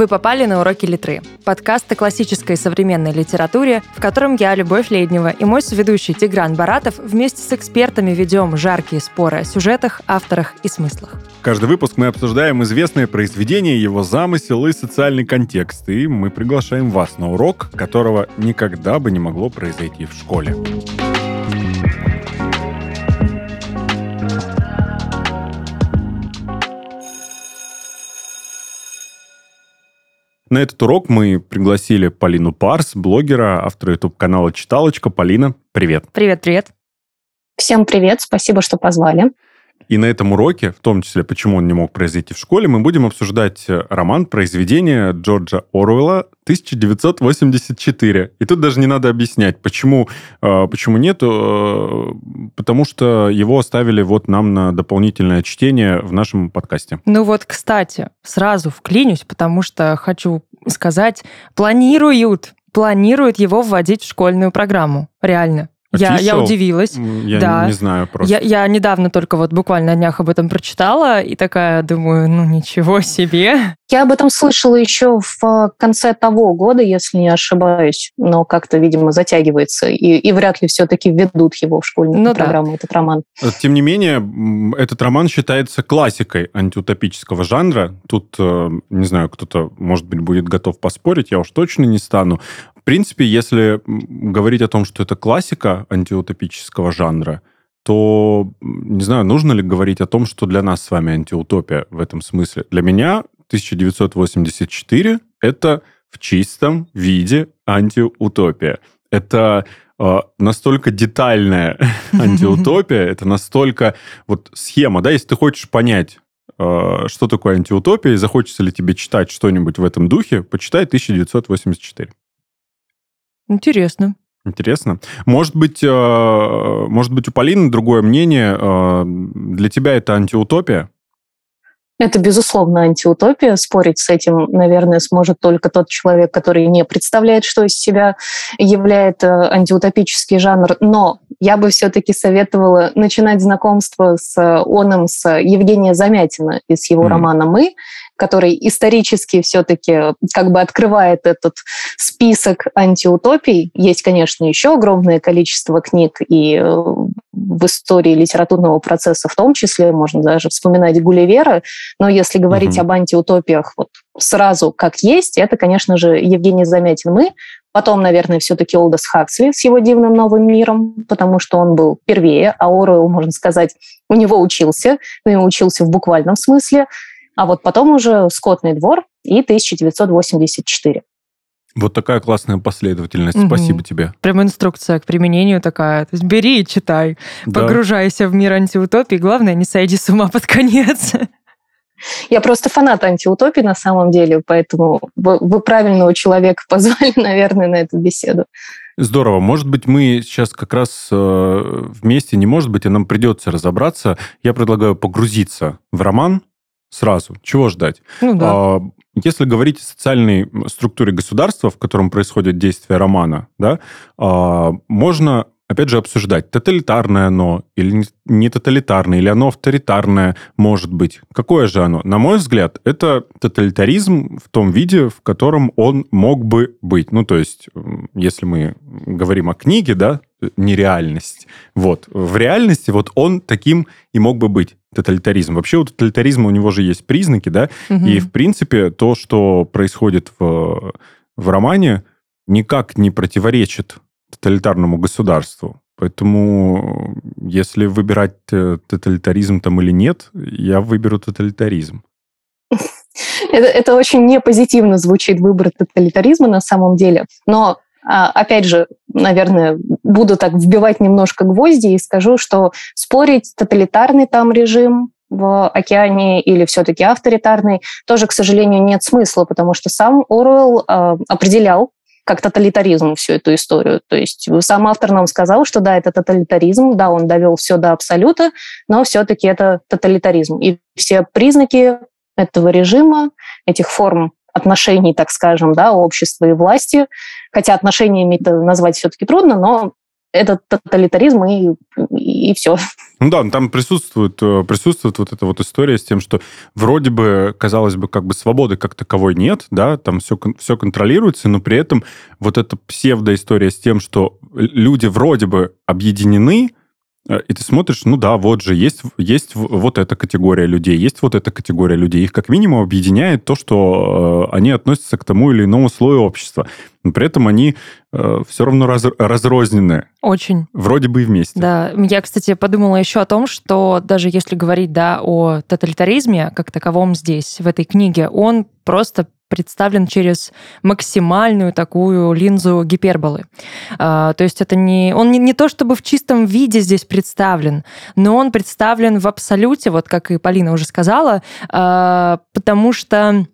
Вы попали на уроки литры. Подкаст о классической и современной литературе, в котором я, Любовь Леднева, и мой соведущий Тигран Баратов вместе с экспертами ведем жаркие споры о сюжетах, авторах и смыслах. Каждый выпуск мы обсуждаем известное произведение, его замысел и социальный контекст. И мы приглашаем вас на урок, которого никогда бы не могло произойти в школе. На этот урок мы пригласили Полину Парс, блогера, автора YouTube-канала «Читалочка». Полина, привет. Привет-привет. Всем привет, спасибо, что позвали. И на этом уроке, в том числе, почему он не мог произойти в школе, мы будем обсуждать э, роман произведения Джорджа Оруэлла 1984. И тут даже не надо объяснять, почему, э, почему нет, э, потому что его оставили вот нам на дополнительное чтение в нашем подкасте. Ну вот, кстати, сразу вклинюсь, потому что хочу сказать, планируют планируют его вводить в школьную программу. Реально. Я, я удивилась. Я да. не знаю просто. Я, я недавно только вот буквально на днях об этом прочитала и такая думаю, ну ничего себе. Я об этом слышала еще в конце того года, если не ошибаюсь, но как-то, видимо, затягивается, и, и вряд ли все-таки введут его в школьную ну, программу, да. этот роман. Тем не менее, этот роман считается классикой антиутопического жанра. Тут, э, не знаю, кто-то, может быть, будет готов поспорить, я уж точно не стану. В принципе, если говорить о том, что это классика антиутопического жанра, то, не знаю, нужно ли говорить о том, что для нас с вами антиутопия в этом смысле. Для меня 1984 — это в чистом виде антиутопия. Это э, настолько детальная антиутопия, это настолько вот схема, да, если ты хочешь понять, э, что такое антиутопия, и захочется ли тебе читать что-нибудь в этом духе, почитай 1984. Интересно. Интересно. Может быть, э, может быть, у Полины другое мнение. Э, для тебя это антиутопия? Это, безусловно, антиутопия. Спорить с этим, наверное, сможет только тот человек, который не представляет, что из себя является э, антиутопический жанр. Но я бы все-таки советовала начинать знакомство с оном, с Евгения Замятина из его mm. романа «Мы», который исторически все-таки как бы открывает этот список антиутопий. Есть, конечно, еще огромное количество книг и э, в истории литературного процесса в том числе, можно даже вспоминать Гулливера, но если говорить угу. об антиутопиях вот сразу как есть, это, конечно же, Евгений Замятин «Мы», Потом, наверное, все-таки Олдос Хаксли с его дивным новым миром, потому что он был первее, а Оруэлл, можно сказать, у него учился, но и учился в буквальном смысле а вот потом уже «Скотный двор» и 1984. Вот такая классная последовательность. Угу. Спасибо тебе. Прям инструкция к применению такая. То есть бери и читай. Да. Погружайся в мир антиутопии. Главное, не сойди с ума под конец. Я просто фанат антиутопии на самом деле, поэтому вы, правильного человека позвали, наверное, на эту беседу. Здорово. Может быть, мы сейчас как раз э, вместе, не может быть, и нам придется разобраться. Я предлагаю погрузиться в роман, сразу. Чего ждать? Ну, да. Если говорить о социальной структуре государства, в котором происходит действие романа, да, а, можно опять же, обсуждать, тоталитарное оно или не тоталитарное, или оно авторитарное может быть. Какое же оно? На мой взгляд, это тоталитаризм в том виде, в котором он мог бы быть. Ну, то есть, если мы говорим о книге, да, нереальность. Вот. В реальности вот он таким и мог бы быть тоталитаризм. Вообще у тоталитаризма у него же есть признаки, да, угу. и в принципе то, что происходит в, в романе, никак не противоречит тоталитарному государству. Поэтому, если выбирать э, тоталитаризм там или нет, я выберу тоталитаризм. Это, это очень непозитивно звучит выбор тоталитаризма на самом деле. Но, опять же, наверное, буду так вбивать немножко гвозди и скажу, что спорить тоталитарный там режим в океане или все-таки авторитарный, тоже, к сожалению, нет смысла, потому что сам Оруэлл э, определял как тоталитаризм всю эту историю. То есть сам автор нам сказал, что да, это тоталитаризм, да, он довел все до абсолюта, но все-таки это тоталитаризм. И все признаки этого режима, этих форм отношений, так скажем, да, общества и власти, хотя отношениями это назвать все-таки трудно, но это тоталитаризм и, и, все. Ну да, там присутствует, э, присутствует вот эта вот история с тем, что вроде бы, казалось бы, как бы свободы как таковой нет, да, там все, все контролируется, но при этом вот эта псевдоистория с тем, что люди вроде бы объединены, и ты смотришь, ну да, вот же, есть, есть вот эта категория людей, есть вот эта категория людей. Их как минимум объединяет то, что э, они относятся к тому или иному слою общества. Но при этом они э, все равно раз, разрознены. Очень. Вроде бы и вместе. Да, я, кстати, подумала еще о том, что даже если говорить, да, о тоталитаризме как таковом здесь, в этой книге, он просто представлен через максимальную такую линзу гиперболы. А, то есть это не... Он не, не то чтобы в чистом виде здесь представлен, но он представлен в абсолюте, вот как и Полина уже сказала, а, потому что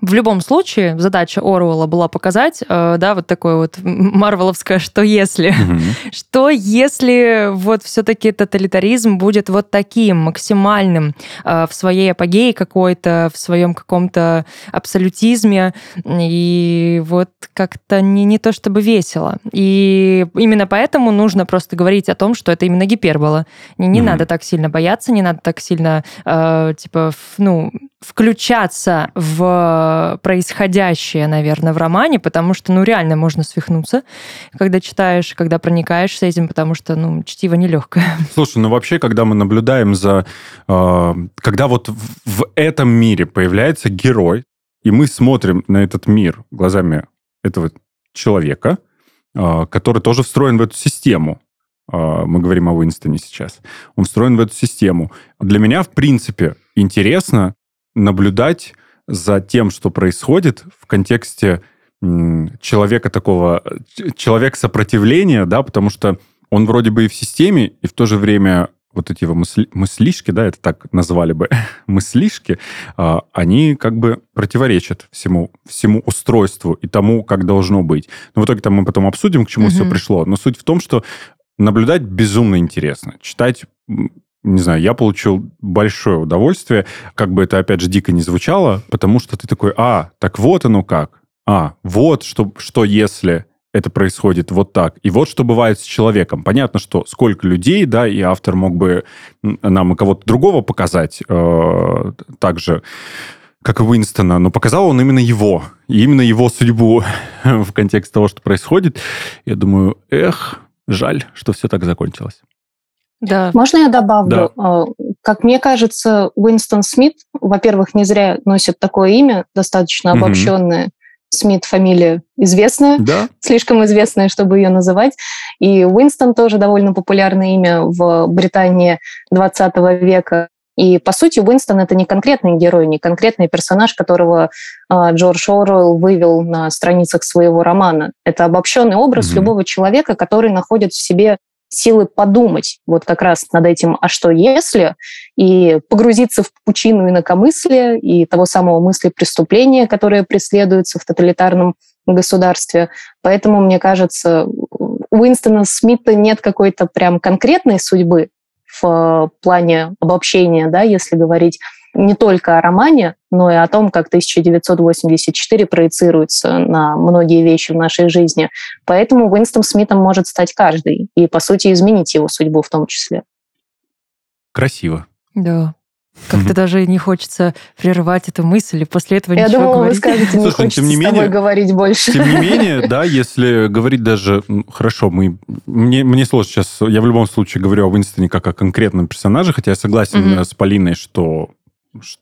в любом случае, задача Оруэлла была показать, э, да, вот такое вот марвеловское «что если?». Угу. Что если вот все-таки тоталитаризм будет вот таким, максимальным э, в своей апогее какой-то, в своем каком-то абсолютизме, и вот как-то не, не то чтобы весело. И именно поэтому нужно просто говорить о том, что это именно гипербола. Не, не угу. надо так сильно бояться, не надо так сильно, э, типа, ну, включаться в происходящее, наверное, в романе, потому что, ну, реально можно свихнуться, когда читаешь, когда проникаешься этим, потому что, ну, чтиво нелегкое. Слушай, ну вообще, когда мы наблюдаем за... Э, когда вот в, в этом мире появляется герой, и мы смотрим на этот мир глазами этого человека, э, который тоже встроен в эту систему, э, мы говорим о Уинстоне сейчас, он встроен в эту систему. Для меня, в принципе, интересно наблюдать за тем, что происходит в контексте человека такого, человек сопротивления, да, потому что он вроде бы и в системе, и в то же время вот эти его мысли, мыслишки, да, это так назвали бы, мыслишки, а, они как бы противоречат всему, всему устройству и тому, как должно быть. Но в итоге там мы потом обсудим, к чему угу. все пришло. Но суть в том, что наблюдать безумно интересно. Читать не знаю, я получил большое удовольствие, как бы это, опять же, дико не звучало, потому что ты такой, а, так вот оно как, а, вот что, что если это происходит вот так. И вот что бывает с человеком. Понятно, что сколько людей, да, и автор мог бы нам и кого-то другого показать э, так же, как и Уинстона, но показал он именно его, и именно его судьбу в контексте того, что происходит. Я думаю, эх, жаль, что все так закончилось. Да. Можно я добавлю? Да. А, как мне кажется, Уинстон Смит, во-первых, не зря носит такое имя, достаточно обобщенное. Угу. Смит фамилия известная, да. слишком известная, чтобы ее называть. И Уинстон тоже довольно популярное имя в Британии 20 века. И, по сути, Уинстон — это не конкретный герой, не конкретный персонаж, которого э, Джордж Оруэлл вывел на страницах своего романа. Это обобщенный образ mm любого человека, который находит в себе силы подумать вот как раз над этим «а что если?» и погрузиться в пучину инакомыслия и того самого мысли преступления, которое преследуется в тоталитарном государстве. Поэтому, мне кажется, у Уинстона Смита нет какой-то прям конкретной судьбы в плане обобщения, да, если говорить не только о романе, но и о том, как 1984 проецируется на многие вещи в нашей жизни. Поэтому Уинстон Смитом может стать каждый и, по сути, изменить его судьбу в том числе. Красиво. Да. Как-то даже не хочется прерывать эту мысль, и после этого Я ничего думала, говорить. вы скажете, не Слушай, хочется тем не менее, с тобой говорить больше. Тем не менее, да, если говорить даже... Хорошо, мы, мне, мне сложно сейчас... Я в любом случае говорю о Уинстоне как о конкретном персонаже, хотя я согласен mm-hmm. с Полиной, что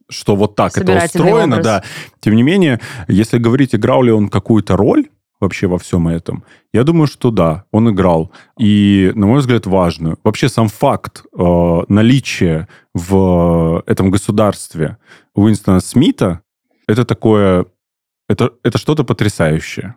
что вот так это устроено, образ. да. Тем не менее, если говорить, играл ли он какую-то роль вообще во всем этом, я думаю, что да, он играл. И, на мой взгляд, важную. Вообще сам факт э, наличия в этом государстве Уинстона Смита, это такое, это, это что-то потрясающее.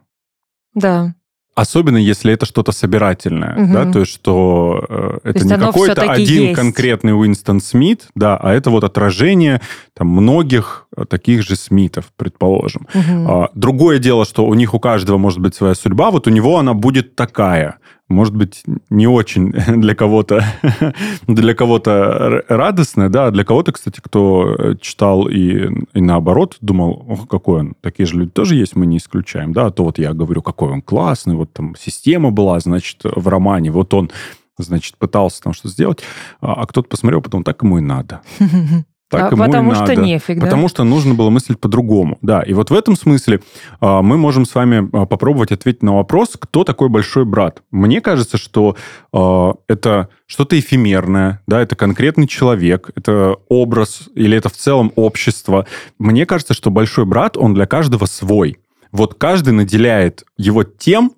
Да. Особенно если это что-то собирательное, угу. да, то есть что э, это не какой-то один есть. конкретный Уинстон Смит, да, а это вот отражение там многих э, таких же Смитов, предположим. Угу. А, другое дело, что у них у каждого может быть своя судьба, вот у него она будет такая может быть, не очень для кого-то для кого-то радостное, да, а для кого-то, кстати, кто э, читал и, и наоборот думал, ох, какой он, такие же люди тоже есть, мы не исключаем, да, а то вот я говорю, какой он классный, вот там система была, значит, в романе, вот он значит, пытался там что-то сделать, а, а кто-то посмотрел, потом так ему и надо. Так а, ему потому и что надо. нефиг, да? Потому что нужно было мыслить по-другому. Да, и вот в этом смысле а, мы можем с вами а, попробовать ответить на вопрос, кто такой большой брат. Мне кажется, что а, это что-то эфемерное, да, это конкретный человек, это образ или это в целом общество. Мне кажется, что большой брат, он для каждого свой. Вот каждый наделяет его тем,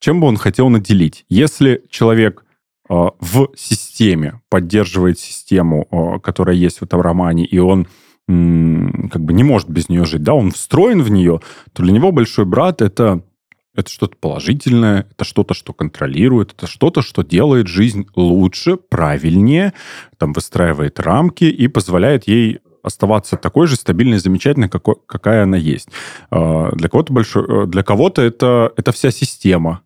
чем бы он хотел наделить. Если человек в системе, поддерживает систему, э, которая есть в этом романе, и он как бы не может без нее жить, да, он встроен в нее, то для него большой брат это это что-то положительное, это что-то, что контролирует, это что-то, что делает жизнь лучше, правильнее, там выстраивает рамки и позволяет ей оставаться такой же стабильной, замечательной, какой, какая она есть. Э, для кого-то большой, для кого-то это, это вся система,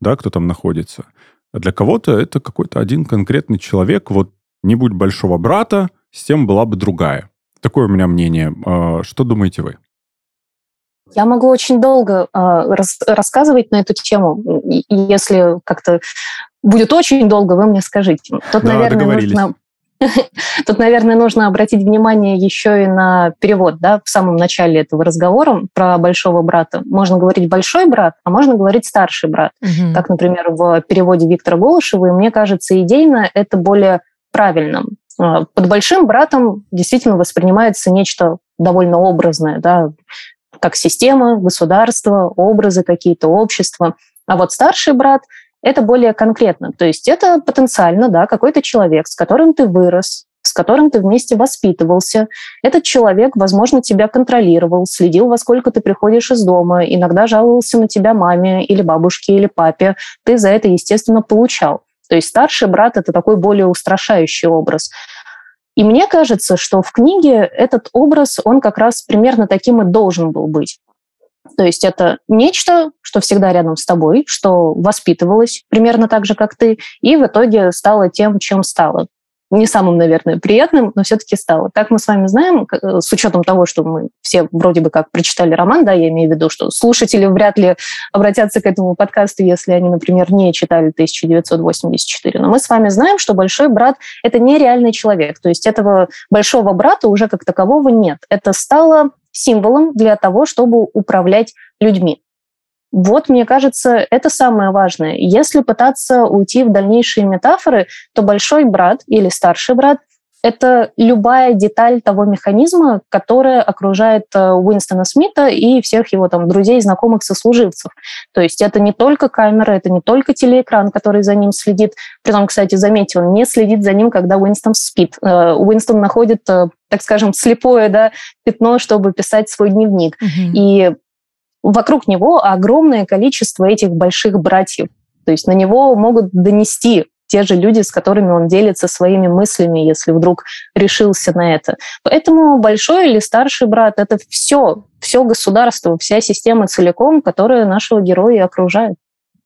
да, кто там находится. А для кого-то это какой-то один конкретный человек. Вот не будь большого брата, система была бы другая. Такое у меня мнение. А, что думаете вы? Я могу очень долго э, рас, рассказывать на эту тему. Если как-то будет очень долго, вы мне скажите. Тут, да, наверное, нужно Тут, наверное, нужно обратить внимание еще и на перевод, да, в самом начале этого разговора про большого брата. Можно говорить большой брат, а можно говорить старший брат. Угу. Как, например, в переводе Виктора Голышева, и мне кажется, идейно это более правильным. А, под большим братом действительно воспринимается нечто довольно образное, да, как система, государство, образы какие-то, общества. А вот старший брат это более конкретно. То есть это потенциально да, какой-то человек, с которым ты вырос, с которым ты вместе воспитывался. Этот человек, возможно, тебя контролировал, следил, во сколько ты приходишь из дома, иногда жаловался на тебя маме или бабушке или папе. Ты за это, естественно, получал. То есть старший брат – это такой более устрашающий образ. И мне кажется, что в книге этот образ, он как раз примерно таким и должен был быть. То есть это нечто, что всегда рядом с тобой, что воспитывалось примерно так же, как ты, и в итоге стало тем, чем стало. Не самым, наверное, приятным, но все-таки стало. Как мы с вами знаем, э, с учетом того, что мы все вроде бы как прочитали роман, да, я имею в виду, что слушатели вряд ли обратятся к этому подкасту, если они, например, не читали 1984. Но мы с вами знаем, что большой брат — это нереальный человек. То есть этого большого брата уже как такового нет. Это стало символом для того, чтобы управлять людьми. Вот, мне кажется, это самое важное. Если пытаться уйти в дальнейшие метафоры, то большой брат или старший брат это любая деталь того механизма, которая окружает э, Уинстона Смита и всех его там друзей, знакомых, сослуживцев. То есть это не только камера, это не только телеэкран, который за ним следит. Притом, кстати, заметьте, он не следит за ним, когда Уинстон спит. Э, Уинстон находит, э, так скажем, слепое да, пятно, чтобы писать свой дневник. Угу. И вокруг него огромное количество этих больших братьев. То есть на него могут донести те же люди, с которыми он делится своими мыслями, если вдруг решился на это. Поэтому большой или старший брат — это все, все государство, вся система целиком, которая нашего героя окружает.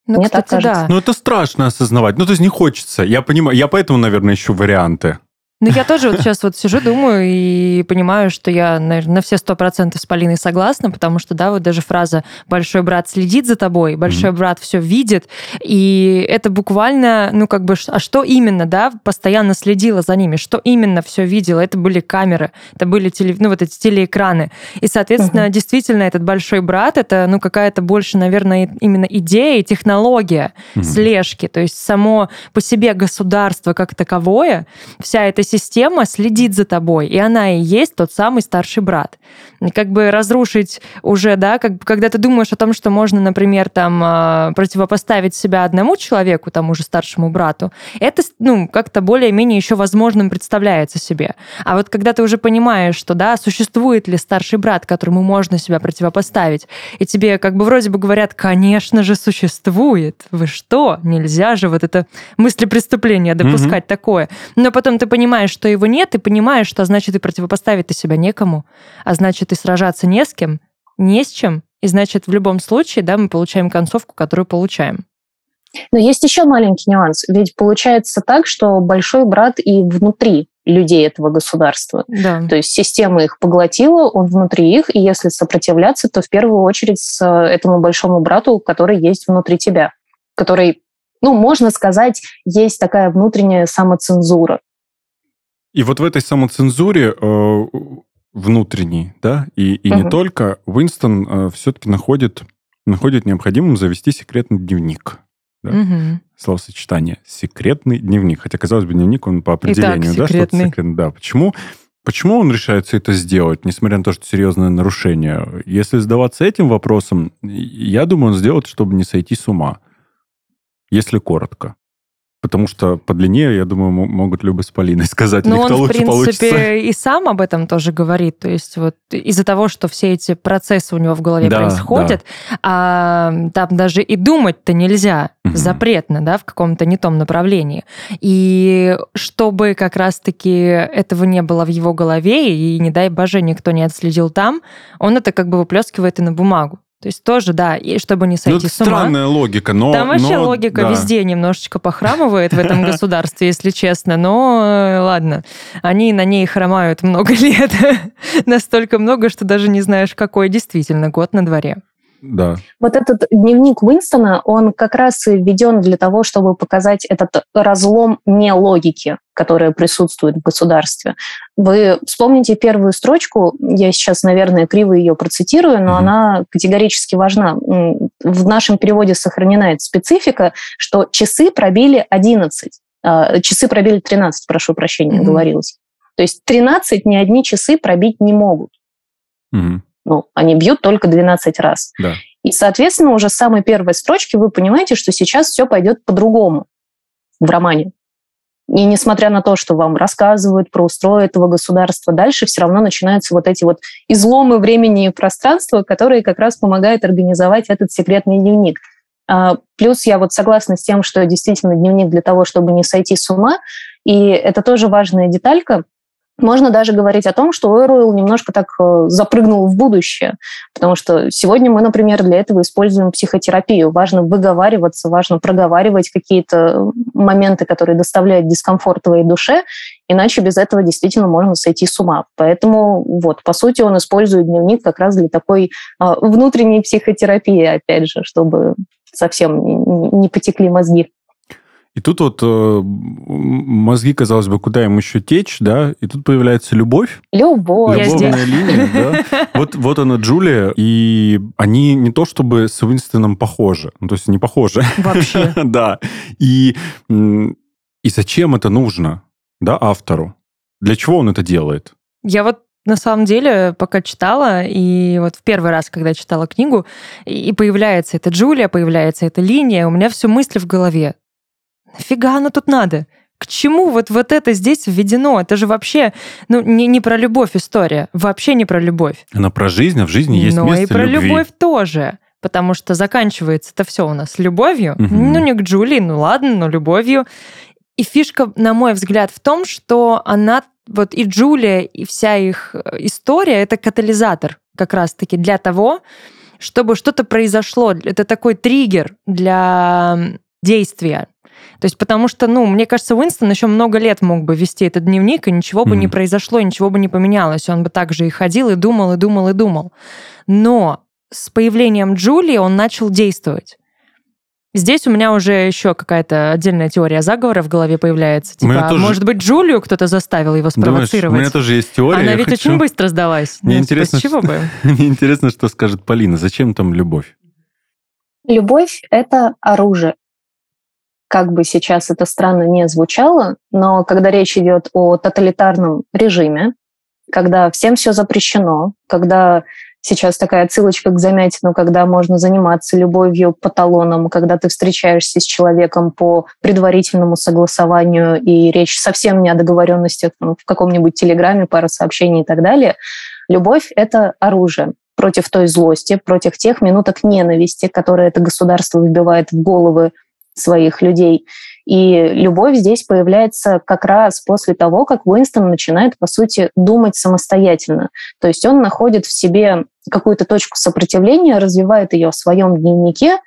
Ну, Мне кстати, так кажется. Да. Ну, это страшно осознавать. Ну, то есть не хочется. Я понимаю, я поэтому, наверное, ищу варианты. Ну, я тоже вот сейчас вот сижу, думаю и понимаю, что я, наверное, на все сто процентов с Полиной согласна, потому что, да, вот даже фраза «большой брат следит за тобой», «большой mm-hmm. брат все видит», и это буквально, ну, как бы, а что именно, да, постоянно следила за ними, что именно все видела, это были камеры, это были, теле, ну, вот эти телеэкраны, и, соответственно, mm-hmm. действительно, этот большой брат, это, ну, какая-то больше, наверное, именно идея и технология mm-hmm. слежки, то есть само по себе государство как таковое, вся эта система следит за тобой, и она и есть тот самый старший брат. Как бы разрушить уже, да, как, когда ты думаешь о том, что можно, например, там а, противопоставить себя одному человеку, тому же старшему брату, это, ну, как-то более-менее еще возможным представляется себе. А вот когда ты уже понимаешь, что, да, существует ли старший брат, которому можно себя противопоставить, и тебе как бы вроде бы говорят, конечно же, существует, вы что, нельзя же вот это мысли преступления допускать mm-hmm. такое. Но потом ты понимаешь, понимаешь, что его нет, и понимаешь, что значит и противопоставить ты себя некому, а значит и сражаться не с кем, не с чем, и значит в любом случае, да, мы получаем концовку, которую получаем. Но есть еще маленький нюанс. Ведь получается так, что большой брат и внутри людей этого государства. Да. То есть система их поглотила, он внутри их, и если сопротивляться, то в первую очередь с этому большому брату, который есть внутри тебя, который ну, можно сказать, есть такая внутренняя самоцензура. И вот в этой самоцензуре э, внутренней, да, и, и угу. не только, Уинстон э, все-таки находит, находит необходимым завести секретный дневник. Да? Угу. Словосочетание «секретный дневник». Хотя, казалось бы, дневник, он по определению, Итак, да, что-то секретное. Да, почему? Почему он решается это сделать, несмотря на то, что серьезное нарушение? Если задаваться этим вопросом, я думаю, он сделает, чтобы не сойти с ума если коротко. Потому что по длине, я думаю, могут Люба с Полиной сказать, Но у них он, лучше в принципе, получится. и сам об этом тоже говорит. То есть вот из-за того, что все эти процессы у него в голове да, происходят, да. а там даже и думать-то нельзя, угу. запретно, да, в каком-то не том направлении. И чтобы как раз-таки этого не было в его голове, и, не дай боже, никто не отследил там, он это как бы выплескивает и на бумагу. То есть тоже, да, и чтобы не сойти ну, с ума. странная логика, но... Там вообще но, логика да. везде немножечко похрамывает в этом государстве, если честно. Но э, ладно, они на ней хромают много лет. Настолько много, что даже не знаешь, какой действительно год на дворе. Да. Вот этот дневник Уинстона, он как раз и введен для того, чтобы показать этот разлом не логики, которая присутствует в государстве. Вы вспомните первую строчку, я сейчас, наверное, криво ее процитирую, но mm-hmm. она категорически важна. В нашем переводе сохранена эта специфика, что часы пробили 11, а, часы пробили 13, прошу прощения, mm-hmm. говорилось. То есть 13 ни одни часы пробить не могут. Mm-hmm. Ну, они бьют только 12 раз. Да. И, соответственно, уже с самой первой строчки вы понимаете, что сейчас все пойдет по-другому в романе. И несмотря на то, что вам рассказывают про устрой этого государства, дальше все равно начинаются вот эти вот изломы времени и пространства, которые как раз помогают организовать этот секретный дневник. А, плюс я вот согласна с тем, что действительно дневник для того, чтобы не сойти с ума. И это тоже важная деталька. Можно даже говорить о том, что Оруэлл немножко так э, запрыгнул в будущее, потому что сегодня мы, например, для этого используем психотерапию. Важно выговариваться, важно проговаривать какие-то моменты, которые доставляют дискомфорт твоей душе, иначе без этого действительно можно сойти с ума. Поэтому вот, по сути, он использует дневник как раз для такой а, внутренней психотерапии, опять же, чтобы совсем не потекли мозги. И тут вот э, мозги, казалось бы, куда им еще течь, да, и тут появляется любовь. Любовь. Любовная линия, да. Вот, вот она, Джулия, и они не то чтобы с Уинстоном похожи, ну, то есть не похожи. Вообще. да. И, и зачем это нужно, да, автору? Для чего он это делает? Я вот на самом деле, пока читала, и вот в первый раз, когда читала книгу, и появляется эта Джулия, появляется эта линия, у меня все мысли в голове нафига оно тут надо? К чему вот, вот это здесь введено? Это же вообще ну, не, не про любовь история. Вообще не про любовь. Она про жизнь, а в жизни есть Но место и про любви. любовь тоже. Потому что заканчивается это все у нас любовью. Угу. Ну, не к Джулии, ну ладно, но любовью. И фишка, на мой взгляд, в том, что она, вот и Джулия, и вся их э, история, это катализатор как раз-таки для того, чтобы что-то произошло. Это такой триггер для действия. То есть потому что, ну, мне кажется, Уинстон еще много лет мог бы вести этот дневник, и ничего бы mm. не произошло, ничего бы не поменялось. Он бы также и ходил, и думал, и думал, и думал. Но с появлением Джулии он начал действовать. Здесь у меня уже еще какая-то отдельная теория заговора в голове появляется. Типа, тоже... может быть, Джулию кто-то заставил его спровоцировать? Думаешь, у меня тоже есть теория. Она ведь хочу... очень быстро сдалась. Мне, ну, интересно, чего что... бы? Мне интересно, что скажет Полина. Зачем там любовь? Любовь — это оружие как бы сейчас это странно не звучало, но когда речь идет о тоталитарном режиме, когда всем все запрещено, когда сейчас такая ссылочка к Замятину, когда можно заниматься любовью по талонам, когда ты встречаешься с человеком по предварительному согласованию, и речь совсем не о договоренностях там, в каком-нибудь телеграме, пара сообщений и так далее. Любовь — это оружие против той злости, против тех минуток ненависти, которые это государство вбивает в головы своих людей. И любовь здесь появляется как раз после того, как Уинстон начинает, по сути, думать самостоятельно. То есть он находит в себе какую-то точку сопротивления, развивает ее в своем дневнике,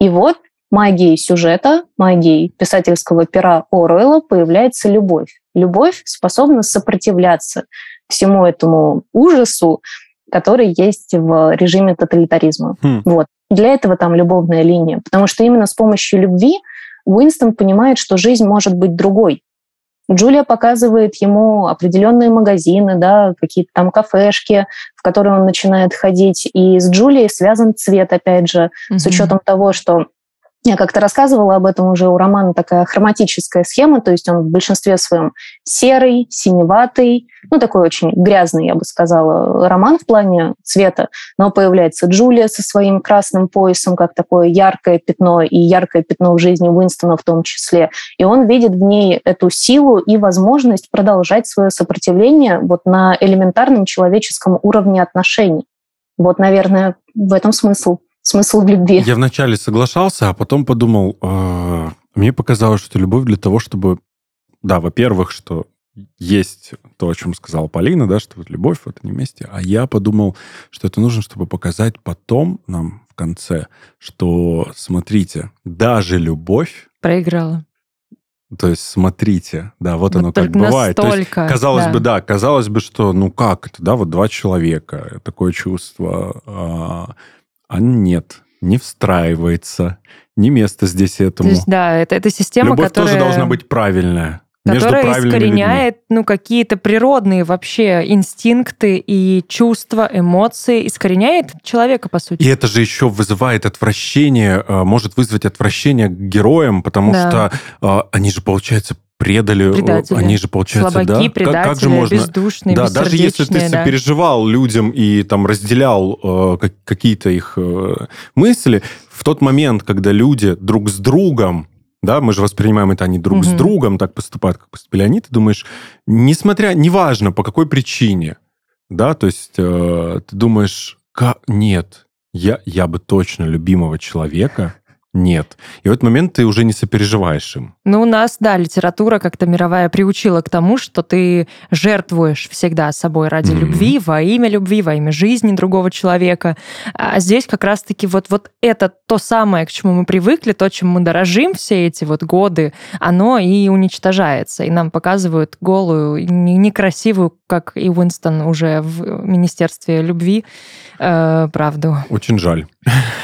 и вот магией сюжета, магией писательского пера Оруэлла появляется любовь. Любовь способна сопротивляться всему этому ужасу, который есть в режиме тоталитаризма. Хм. Вот. Для этого там любовная линия, потому что именно с помощью любви Уинстон понимает, что жизнь может быть другой. Джулия показывает ему определенные магазины, да, какие-то там кафешки, в которые он начинает ходить. И с Джулией связан цвет, опять же, mm-hmm. с учетом того, что я как-то рассказывала об этом уже у романа такая хроматическая схема, то есть он в большинстве своем серый, синеватый, ну такой очень грязный, я бы сказала, роман в плане цвета, но появляется Джулия со своим красным поясом, как такое яркое пятно, и яркое пятно в жизни Уинстона в том числе. И он видит в ней эту силу и возможность продолжать свое сопротивление вот на элементарном человеческом уровне отношений. Вот, наверное, в этом смысл смысл в любви. Я вначале соглашался, а потом подумал, э, мне показалось, что любовь для того, чтобы, да, во-первых, что есть то, о чем сказала Полина, да, что вот любовь в этом месте, а я подумал, что это нужно, чтобы показать потом нам в конце, что, смотрите, даже любовь... Проиграла. То есть, смотрите, да, вот, вот оно как бывает. То есть, казалось да. бы, да, казалось бы, что, ну как это, да, вот два человека, такое чувство, а, а нет, не встраивается, не место здесь этому. То есть, да, это, это система, Любовь которая... тоже должна быть правильная которая искореняет людьми. ну, какие-то природные вообще инстинкты и чувства, эмоции, искореняет человека, по сути. И это же еще вызывает отвращение, э, может вызвать отвращение к героям, потому да. что э, они же, получается, предали, предатели. они же, получается, Слабаки, да? предатели, как, как же можно... бездушные, Да, даже если ты да. сопереживал людям и там разделял э, какие-то их э, мысли, в тот момент, когда люди друг с другом да, мы же воспринимаем это, они друг угу. с другом так поступают, как поступили они, ты думаешь, несмотря, неважно, по какой причине, да, то есть э, ты думаешь, нет, я, я бы точно любимого человека нет. И в этот момент ты уже не сопереживаешь им. Ну, у нас, да, литература как-то мировая приучила к тому, что ты жертвуешь всегда собой ради mm-hmm. любви, во имя любви, во имя жизни другого человека. А здесь как раз-таки вот, вот это то самое, к чему мы привыкли, то, чем мы дорожим все эти вот годы, оно и уничтожается. И нам показывают голую, некрасивую, как и Уинстон уже в Министерстве любви, э, правду. Очень жаль.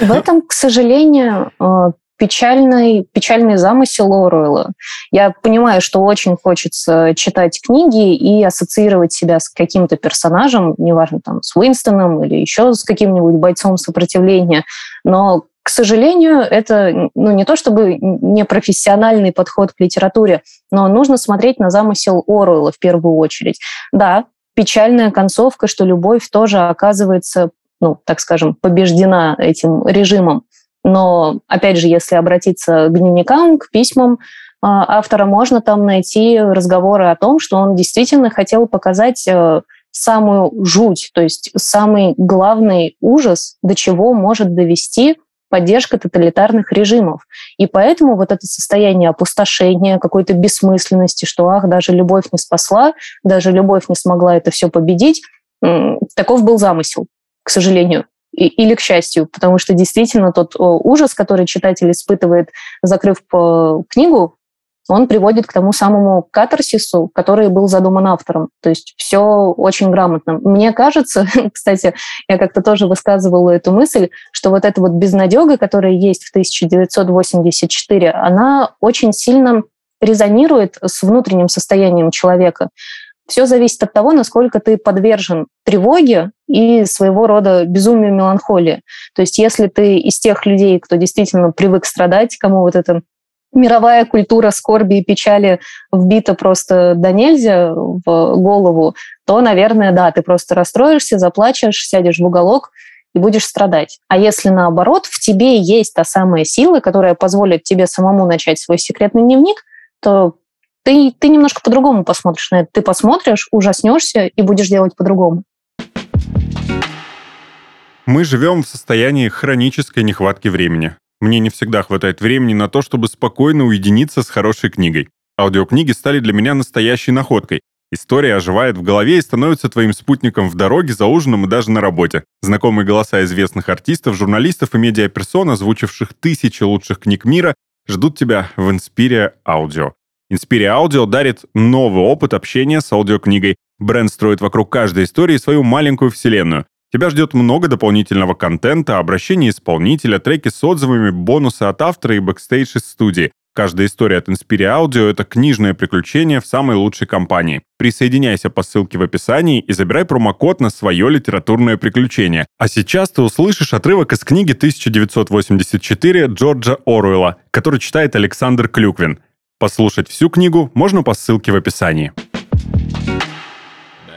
В этом, к сожалению, э, печальный, печальный замысел Оруэлла. Я понимаю, что очень хочется читать книги и ассоциировать себя с каким-то персонажем, неважно, там, с Уинстоном или еще с каким-нибудь бойцом сопротивления, но к сожалению, это ну, не то чтобы непрофессиональный подход к литературе, но нужно смотреть на замысел Оруэлла в первую очередь. Да, печальная концовка, что любовь тоже оказывается ну, так скажем, побеждена этим режимом. Но, опять же, если обратиться к дневникам, к письмам а, автора, можно там найти разговоры о том, что он действительно хотел показать э, самую жуть, то есть самый главный ужас, до чего может довести поддержка тоталитарных режимов. И поэтому вот это состояние опустошения, какой-то бессмысленности, что ах, даже любовь не спасла, даже любовь не смогла это все победить, таков был замысел к сожалению, или к счастью, потому что действительно тот ужас, который читатель испытывает, закрыв книгу, он приводит к тому самому катарсису, который был задуман автором. То есть все очень грамотно. Мне кажется, кстати, я как-то тоже высказывала эту мысль, что вот эта вот безнадега, которая есть в 1984, она очень сильно резонирует с внутренним состоянием человека. Все зависит от того, насколько ты подвержен тревоге и своего рода безумию меланхолии. То есть если ты из тех людей, кто действительно привык страдать, кому вот эта мировая культура скорби и печали вбита просто до нельзя в голову, то, наверное, да, ты просто расстроишься, заплачешь, сядешь в уголок и будешь страдать. А если наоборот, в тебе есть та самая сила, которая позволит тебе самому начать свой секретный дневник, то ты, ты немножко по-другому посмотришь на это. Ты посмотришь, ужаснешься и будешь делать по-другому. Мы живем в состоянии хронической нехватки времени. Мне не всегда хватает времени на то, чтобы спокойно уединиться с хорошей книгой. Аудиокниги стали для меня настоящей находкой. История оживает в голове и становится твоим спутником в дороге, за ужином и даже на работе. Знакомые голоса известных артистов, журналистов и медиаперсон, озвучивших тысячи лучших книг мира, ждут тебя в Inspire Audio. Inspire Audio дарит новый опыт общения с аудиокнигой. Бренд строит вокруг каждой истории свою маленькую вселенную. Тебя ждет много дополнительного контента, обращения исполнителя, треки с отзывами, бонусы от автора и бэкстейдж из студии. Каждая история от Inspire Audio — это книжное приключение в самой лучшей компании. Присоединяйся по ссылке в описании и забирай промокод на свое литературное приключение. А сейчас ты услышишь отрывок из книги 1984 Джорджа Оруэлла, который читает Александр Клюквин. Послушать всю книгу можно по ссылке в описании.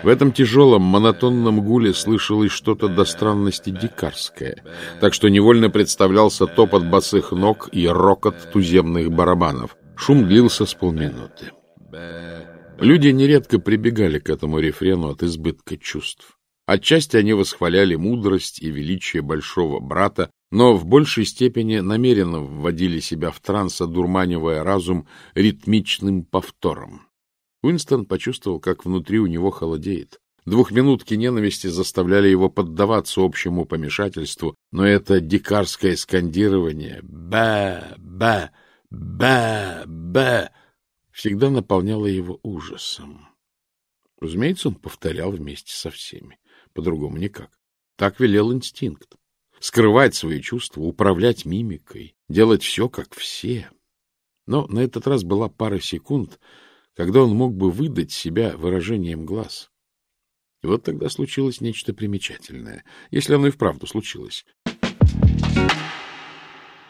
В этом тяжелом, монотонном гуле слышалось что-то до странности дикарское, так что невольно представлялся топот босых ног и рокот туземных барабанов. Шум длился с полминуты. Люди нередко прибегали к этому рефрену от избытка чувств. Отчасти они восхваляли мудрость и величие большого брата, но в большей степени намеренно вводили себя в транс, одурманивая разум ритмичным повтором. Уинстон почувствовал, как внутри у него холодеет. Двухминутки ненависти заставляли его поддаваться общему помешательству, но это дикарское скандирование «Бэ! Бэ! Бэ! Бэ!» всегда наполняло его ужасом. Разумеется, он повторял вместе со всеми. По-другому никак. Так велел инстинкт. Скрывать свои чувства, управлять мимикой, делать все, как все. Но на этот раз была пара секунд, когда он мог бы выдать себя выражением глаз. И вот тогда случилось нечто примечательное, если оно и вправду случилось.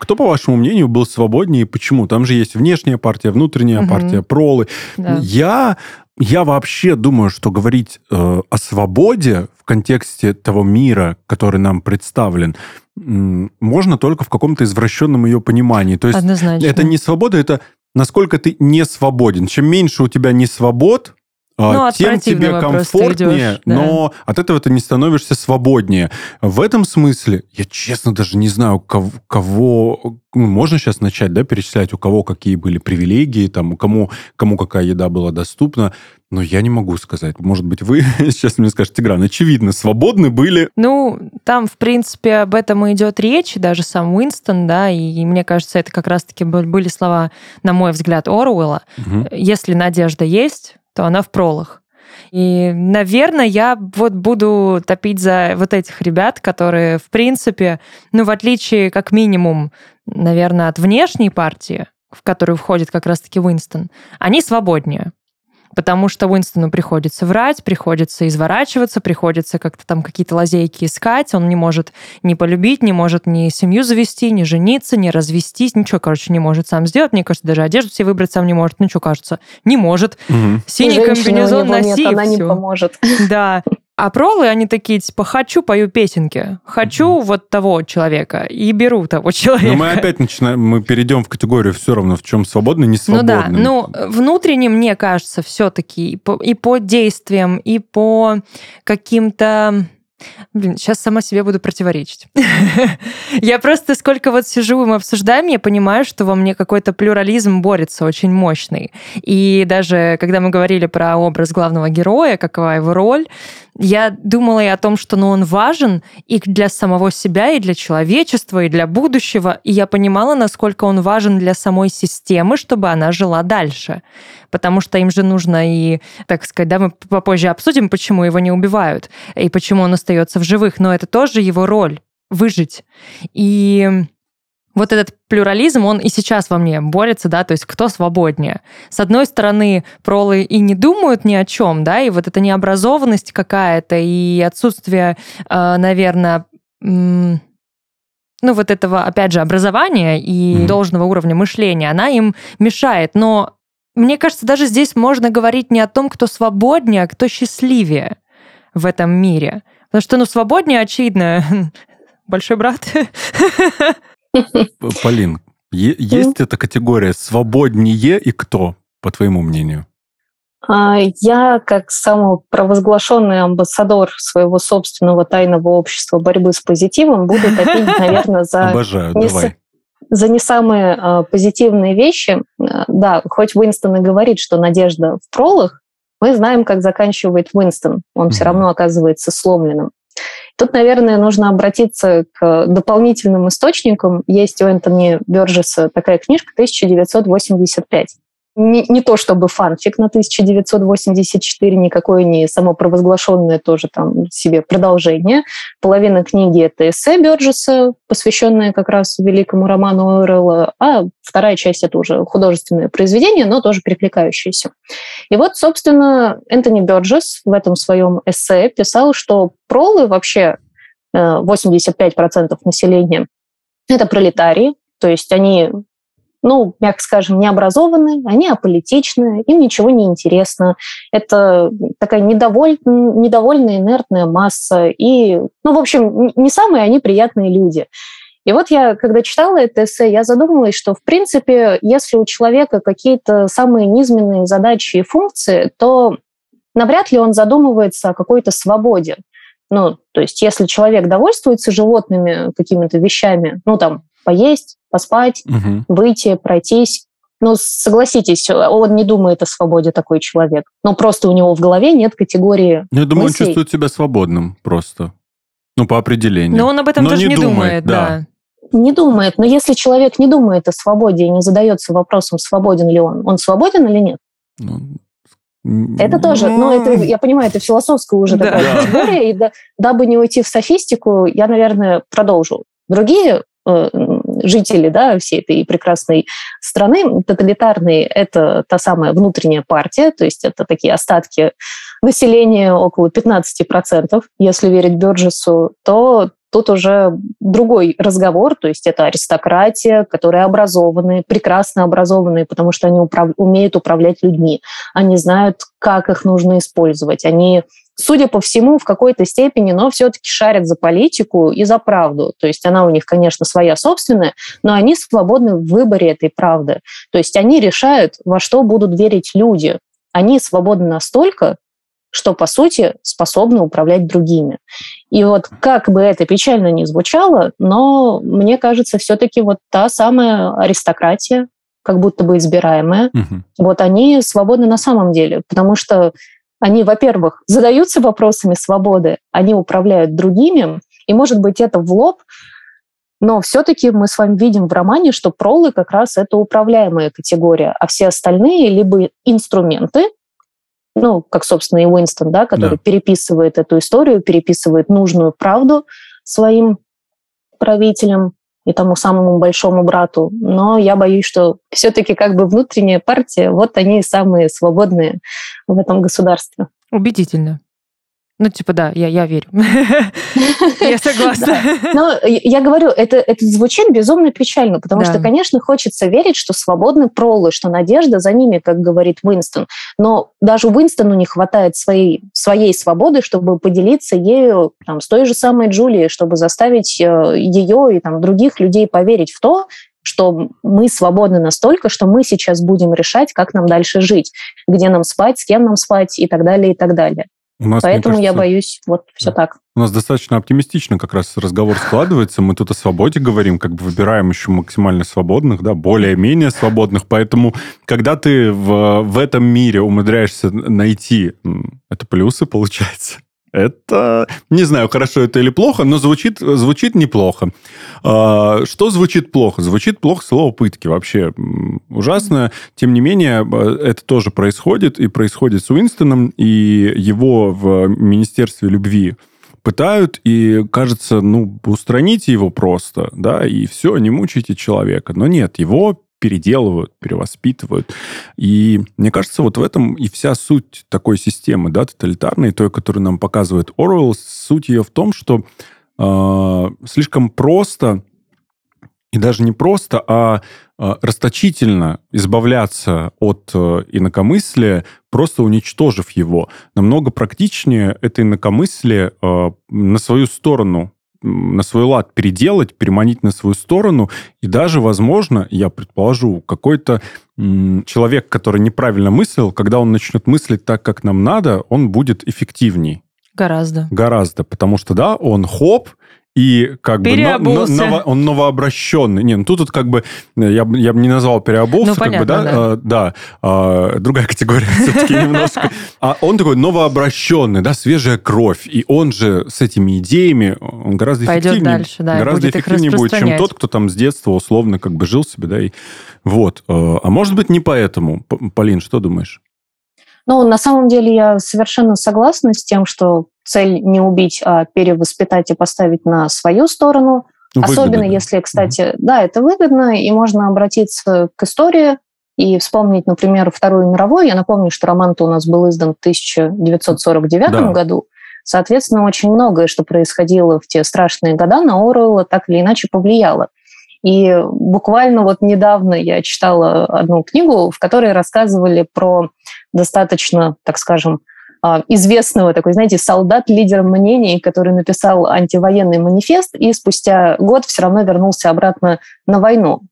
Кто, по вашему мнению, был свободнее и почему? Там же есть внешняя партия, внутренняя угу. партия, пролы. Да. Я, я вообще думаю, что говорить э, о свободе в контексте того мира, который нам представлен, можно только в каком-то извращенном ее понимании. То есть Однозначно. это не свобода, это насколько ты не свободен. Чем меньше у тебя не свобод, ну, тем тебе комфортнее, идешь, да. но от этого ты не становишься свободнее. В этом смысле, я честно даже не знаю, кого, кого ну, можно сейчас начать, да, перечислять, у кого какие были привилегии, там, кому, кому какая еда была доступна, но я не могу сказать. Может быть, вы сейчас мне скажете, Гран, очевидно, свободны были. Ну, там, в принципе, об этом и идет речь, даже сам Уинстон, да, и, и мне кажется, это как раз-таки были слова, на мой взгляд, Оруэлла. Угу. Если надежда есть, то она в пролах. И, наверное, я вот буду топить за вот этих ребят, которые, в принципе, ну, в отличие, как минимум, наверное, от внешней партии, в которую входит как раз-таки Уинстон, они свободнее потому что Уинстону приходится врать, приходится изворачиваться, приходится как-то там какие-то лазейки искать, он не может ни полюбить, не может ни семью завести, ни жениться, ни развестись, ничего, короче, не может сам сделать. Мне кажется, даже одежду себе выбрать сам не может. Ну что, кажется, не может. Угу. Синий комбинезон носи, нет, она все. не поможет. Да. А пролы, они такие, типа, хочу, пою песенки. Хочу mm-hmm. вот того человека и беру того человека. Но мы опять начинаем, мы перейдем в категорию все равно, в чем свободный, не свободный. Ну да, ну внутренне, мне кажется, все-таки и по, и по действиям, и по каким-то Блин, сейчас сама себе буду противоречить. я просто сколько вот сижу и мы обсуждаем, я понимаю, что во мне какой-то плюрализм борется очень мощный. И даже когда мы говорили про образ главного героя, какова его роль, я думала и о том, что ну, он важен и для самого себя, и для человечества, и для будущего. И я понимала, насколько он важен для самой системы, чтобы она жила дальше. Потому что им же нужно и, так сказать, да, мы попозже обсудим, почему его не убивают, и почему он остается в живых. Но это тоже его роль выжить. И вот этот плюрализм, он и сейчас во мне борется, да, то есть кто свободнее. С одной стороны, пролы и не думают ни о чем, да, и вот эта необразованность какая-то и отсутствие, э, наверное, ну, вот этого, опять же, образования и mm-hmm. должного уровня мышления, она им мешает. Но мне кажется, даже здесь можно говорить не о том, кто свободнее, а кто счастливее в этом мире. Потому что, ну, свободнее, очевидно, большой брат. Полин, есть эта категория свободнее и кто, по твоему мнению? А, я, как самопровозглашенный амбассадор своего собственного тайного общества борьбы с позитивом, буду топить, наверное, за, Обожаю, не, давай. за не самые а, позитивные вещи. А, да, хоть Уинстон и говорит, что надежда в пролах, мы знаем, как заканчивает Уинстон. Он mm-hmm. все равно оказывается сломленным. Тут, наверное, нужно обратиться к дополнительным источникам. Есть у Энтони Бёрджеса такая книжка «1985». Не, не то чтобы фанфик на 1984, никакое не самопровозглашенное тоже там себе продолжение. Половина книги — это эссе Бёрджеса, посвященное как раз великому роману Уэррелла, а вторая часть — это уже художественное произведение, но тоже перекликающееся. И вот, собственно, Энтони Бёрджес в этом своем эссе писал, что пролы вообще 85% э, населения — это пролетарии, то есть они ну, мягко скажем, не образованы, они аполитичны, им ничего не интересно. Это такая недоволь... недовольная, инертная масса. И, ну, в общем, не самые они приятные люди. И вот я, когда читала это эссе, я задумалась, что, в принципе, если у человека какие-то самые низменные задачи и функции, то навряд ли он задумывается о какой-то свободе. Ну, то есть если человек довольствуется животными какими-то вещами, ну, там, поесть, поспать, угу. выйти, пройтись. Ну, согласитесь, он не думает о свободе такой человек. Но просто у него в голове нет категории Ну, я думаю, мыслей. он чувствует себя свободным просто. Ну, по определению. Но он об этом но тоже не, думает, думает да. да. Не думает. Но если человек не думает о свободе и не задается вопросом, свободен ли он, он свободен или нет? Ну, это тоже, ну, это, я понимаю, это философская уже да. такая категория, и да, дабы не уйти в софистику, я, наверное, продолжу. Другие э, жители да, всей этой прекрасной страны, тоталитарные – это та самая внутренняя партия, то есть это такие остатки населения около 15%, если верить Бёрджесу, то тут уже другой разговор, то есть это аристократия, которые образованные, прекрасно образованные, потому что они управ... умеют управлять людьми, они знают, как их нужно использовать, они судя по всему, в какой-то степени, но все-таки шарят за политику и за правду. То есть она у них, конечно, своя собственная, но они свободны в выборе этой правды. То есть они решают, во что будут верить люди. Они свободны настолько, что, по сути, способны управлять другими. И вот как бы это печально ни звучало, но мне кажется, все-таки вот та самая аристократия, как будто бы избираемая, угу. вот они свободны на самом деле, потому что они, во-первых, задаются вопросами свободы, они управляют другими, и, может быть, это в лоб, но все-таки мы с вами видим в романе, что пролы как раз это управляемая категория, а все остальные либо инструменты, ну, как, собственно, и Уинстон, да, который да. переписывает эту историю, переписывает нужную правду своим правителям, и тому самому большому брату. Но я боюсь, что все-таки как бы внутренняя партия, вот они самые свободные в этом государстве. Убедительно. Ну, типа, да, я, я верю. Я согласна. Но я говорю, это, это звучит безумно печально, потому что, конечно, хочется верить, что свободны пролы, что надежда за ними, как говорит Уинстон. Но даже Уинстону не хватает своей, своей свободы, чтобы поделиться ею там, с той же самой Джулией, чтобы заставить э, ее и там, других людей поверить в то, что мы свободны настолько, что мы сейчас будем решать, как нам дальше жить, где нам спать, с кем нам спать и так далее, и так далее. У нас, Поэтому кажется, я боюсь, вот все да. так. У нас достаточно оптимистично как раз разговор складывается. Мы тут о свободе говорим, как бы выбираем еще максимально свободных, да, более-менее свободных. Поэтому, когда ты в, в этом мире умудряешься найти, это плюсы, получается. Это, не знаю, хорошо это или плохо, но звучит, звучит неплохо. А, что звучит плохо? Звучит плохо слово «пытки». Вообще ужасно. Тем не менее, это тоже происходит, и происходит с Уинстоном, и его в Министерстве любви пытают, и кажется, ну, устраните его просто, да, и все, не мучайте человека. Но нет, его переделывают, перевоспитывают. И мне кажется, вот в этом и вся суть такой системы, да, тоталитарной, той, которую нам показывает Оруэлл, суть ее в том, что э, слишком просто и даже не просто, а э, расточительно избавляться от э, инакомыслия, просто уничтожив его. Намного практичнее это инакомыслие э, на свою сторону на свой лад переделать, переманить на свою сторону. И даже, возможно, я предположу, какой-то человек, который неправильно мыслил, когда он начнет мыслить так, как нам надо, он будет эффективней. Гораздо. Гораздо. Потому что, да, он хоп, и как бы но, но, ново, он новообращенный. Не, ну тут вот как бы я, бы я бы не назвал переобулся, ну, как понятно, бы, да, да, а, да а, другая категория все-таки немножко. А он такой новообращенный, да, свежая кровь, и он же с этими идеями он гораздо Пойдет эффективнее, дальше, да, гораздо эффективнее будет, чем тот, кто там с детства условно как бы жил себе, да, и вот. А, а может быть не поэтому, Полин, что думаешь? Ну, на самом деле я совершенно согласна с тем, что цель не убить, а перевоспитать и поставить на свою сторону. Ну, выгодно, Особенно если, кстати, mm да, это выгодно, и можно обратиться к истории и вспомнить, например, Вторую мировую. Я напомню, что роман-то у нас был издан в 1949 да. году. Соответственно, очень многое, что происходило в те страшные года, на Оруэлла так или иначе повлияло. И буквально вот недавно я читала одну книгу, в которой рассказывали про достаточно, так скажем, а, известного такой, знаете, солдат, лидер мнений, который написал антивоенный манифест и спустя год все равно вернулся обратно на войну.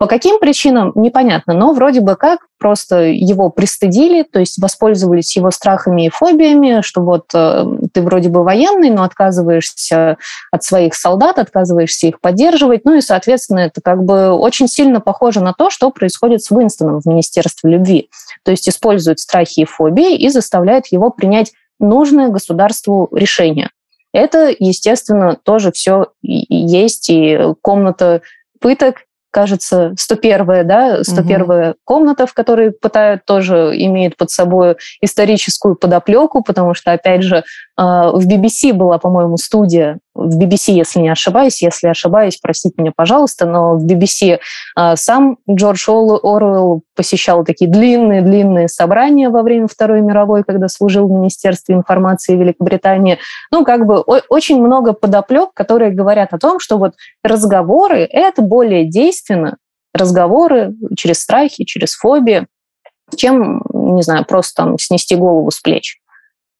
По каким причинам, непонятно, но вроде бы как просто его пристыдили, то есть воспользовались его страхами и фобиями, что вот э, ты вроде бы военный, но отказываешься от своих солдат, отказываешься их поддерживать, ну и, соответственно, это как бы очень сильно похоже на то, что происходит с Уинстоном в Министерстве любви. То есть используют страхи и фобии и заставляют его принять нужное государству решение. Это, естественно, тоже все есть, и комната пыток, кажется, 101-я, да, 101-я угу. комната, в которой пытают, тоже имеет под собой историческую подоплеку, потому что, опять же, а, в BBC была, по-моему, студия, в BBC, если не ошибаюсь, если ошибаюсь, простите меня, пожалуйста, но в BBC а, сам Джордж Оруэлл посещал такие длинные-длинные собрания во время Второй мировой, когда служил в Министерстве информации Великобритании. Ну, как бы очень много подоплек, которые говорят о том, что вот разговоры — это более действенно, разговоры через страхи, через фобии, чем, не знаю, просто там снести голову с плеч.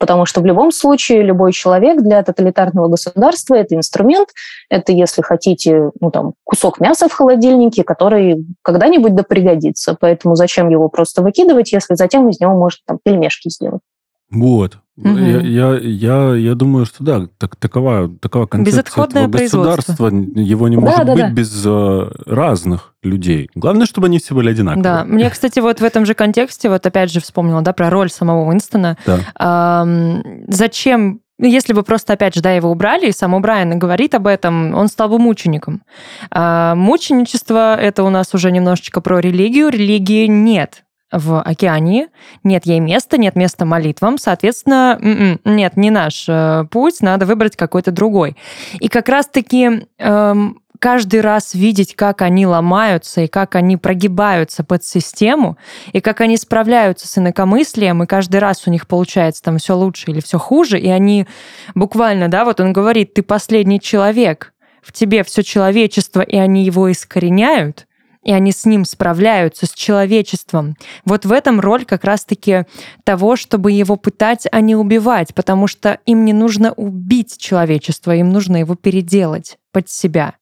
Потому что в любом случае любой человек для тоталитарного государства это инструмент, это, если хотите, ну, там, кусок мяса в холодильнике, который когда-нибудь да пригодится. Поэтому зачем его просто выкидывать, если затем из него можно там пельмешки сделать? Вот. Угу. Я, я, я, я думаю, что да, так, такова, такова концепция Безотходное этого государства. Его не может да, быть да. без uh, разных людей. Главное, чтобы они все были одинаковые. Да, мне, кстати, вот в этом же контексте, вот опять же вспомнила, да, про роль самого Уинстона. Да. Эм, зачем ну, если бы просто, опять же, да, его убрали, и сам Брайан говорит об этом, он стал бы мучеником. А мученичество — это у нас уже немножечко про религию. Религии нет в океане, нет ей места, нет места молитвам, соответственно, м-м, нет, не наш э, путь, надо выбрать какой-то другой. И как раз-таки эм, каждый раз видеть, как они ломаются и как они прогибаются под систему, и как они справляются с инакомыслием, и каждый раз у них получается там все лучше или все хуже, и они буквально, да, вот он говорит, ты последний человек, в тебе все человечество, и они его искореняют, и они с ним справляются, с человечеством. Вот в этом роль как раз-таки того, чтобы его пытать, а не убивать, потому что им не нужно убить человечество, им нужно его переделать под себя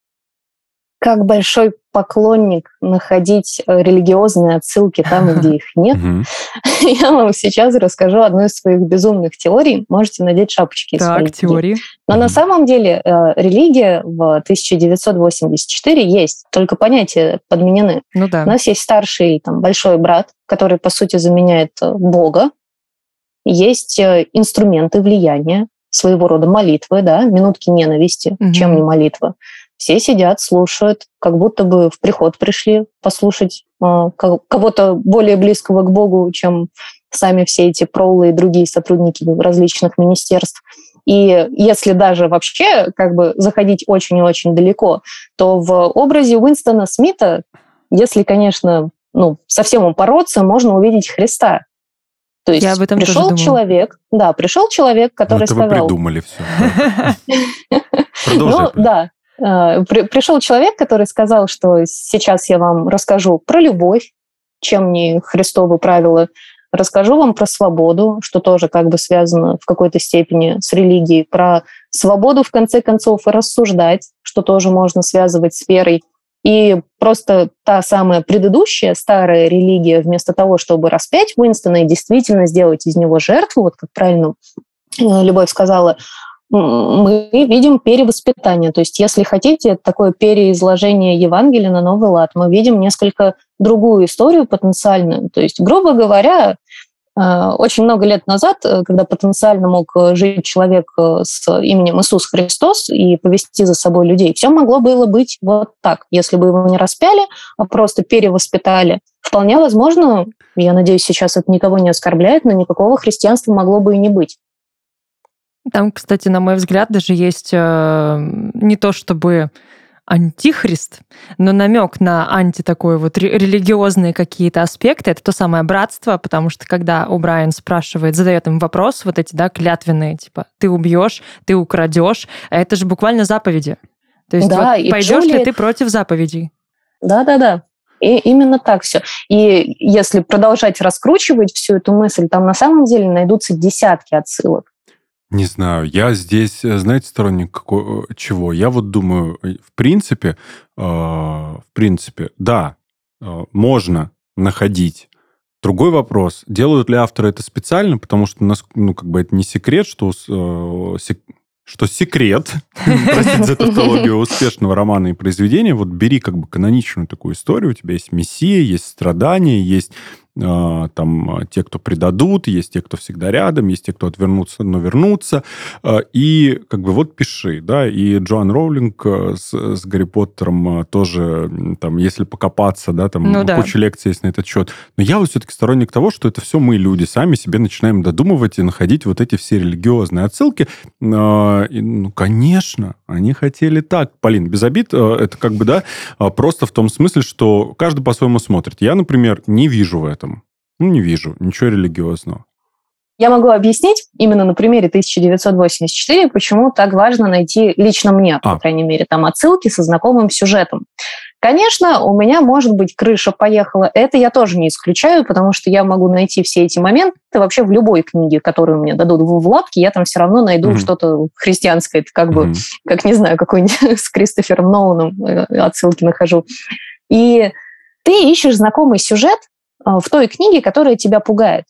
как большой поклонник находить э, религиозные отсылки там, где их нет. Я вам сейчас расскажу одну из своих безумных теорий. Можете надеть шапочки. Так, теории. Но на самом деле э, религия в 1984 есть, только понятия подменены. Ну да. У нас есть старший там, большой брат, который, по сути, заменяет э, Бога. Есть инструменты влияния, своего рода молитвы, да, минутки ненависти, угу. чем не молитва. Все сидят, слушают, как будто бы в приход пришли послушать э, кого-то более близкого к Богу, чем сами все эти пролы и другие сотрудники различных министерств. И если даже вообще как бы заходить очень и очень далеко, то в образе Уинстона Смита, если, конечно, ну, совсем упороться, можно увидеть Христа. То есть Я об этом пришел человек, да, пришел человек, который ну, это сказал... Вы придумали все. Ну, да, пришел человек, который сказал, что сейчас я вам расскажу про любовь, чем не Христовы правила, расскажу вам про свободу, что тоже как бы связано в какой-то степени с религией, про свободу, в конце концов, и рассуждать, что тоже можно связывать с верой. И просто та самая предыдущая старая религия, вместо того, чтобы распять Уинстона и действительно сделать из него жертву, вот как правильно э, Любовь сказала, мы видим перевоспитание. То есть, если хотите, такое переизложение Евангелия на новый лад. Мы видим несколько другую историю потенциальную. То есть, грубо говоря, э, очень много лет назад, э, когда потенциально мог э, жить человек с именем Иисус Христос и повести за собой людей, все могло было быть вот так. Если бы его не распяли, а просто перевоспитали, вполне возможно, я надеюсь, сейчас это никого не оскорбляет, но никакого христианства могло бы и не быть. Там, кстати, на мой взгляд, даже есть э, не то чтобы антихрист, но намек на анти такой вот религиозные какие-то аспекты. Это то самое братство, потому что когда у Брайан спрашивает, задает им вопрос, вот эти, да, клятвенные, типа, ты убьешь, ты украдешь, а это же буквально заповеди. То есть да, вот пойдешь Джули... ли ты против заповедей? Да-да-да. И именно так все. И если продолжать раскручивать всю эту мысль, там на самом деле найдутся десятки отсылок. Не знаю, я здесь, э, знаете, сторонник какого, э, чего? Я вот думаю, э, в принципе, э, в принципе, да, э, можно находить. Другой вопрос, делают ли авторы это специально, потому что, ну, как бы это не секрет, что, э, сек, что секрет, простите за тавтологию, успешного романа и произведения, вот бери как бы каноничную такую историю, у тебя есть мессия, есть страдания, есть там а, те, кто предадут, есть те, кто всегда рядом, есть те, кто отвернутся, но вернутся. А, и как бы вот пиши, да, и Джоан Роулинг с, с Гарри Поттером тоже, там, если покопаться, да, там ну, куча да. лекций есть на этот счет. Но я вот все-таки сторонник того, что это все мы, люди, сами себе начинаем додумывать и находить вот эти все религиозные отсылки. И, ну, конечно, они хотели так. Полин, без обид, это как бы, да, просто в том смысле, что каждый по-своему смотрит. Я, например, не вижу в этом ну, не вижу ничего религиозного. Я могу объяснить именно на примере 1984, почему так важно найти лично мне, а. по крайней мере, там отсылки со знакомым сюжетом. Конечно, у меня, может быть, крыша поехала. Это я тоже не исключаю, потому что я могу найти все эти моменты вообще в любой книге, которую мне дадут в лапки, я там все равно найду mm-hmm. что-то христианское. Это как mm-hmm. бы, как не знаю, какой-нибудь с Кристофером Ноуном э, отсылки нахожу. И ты ищешь знакомый сюжет, в той книге, которая тебя пугает.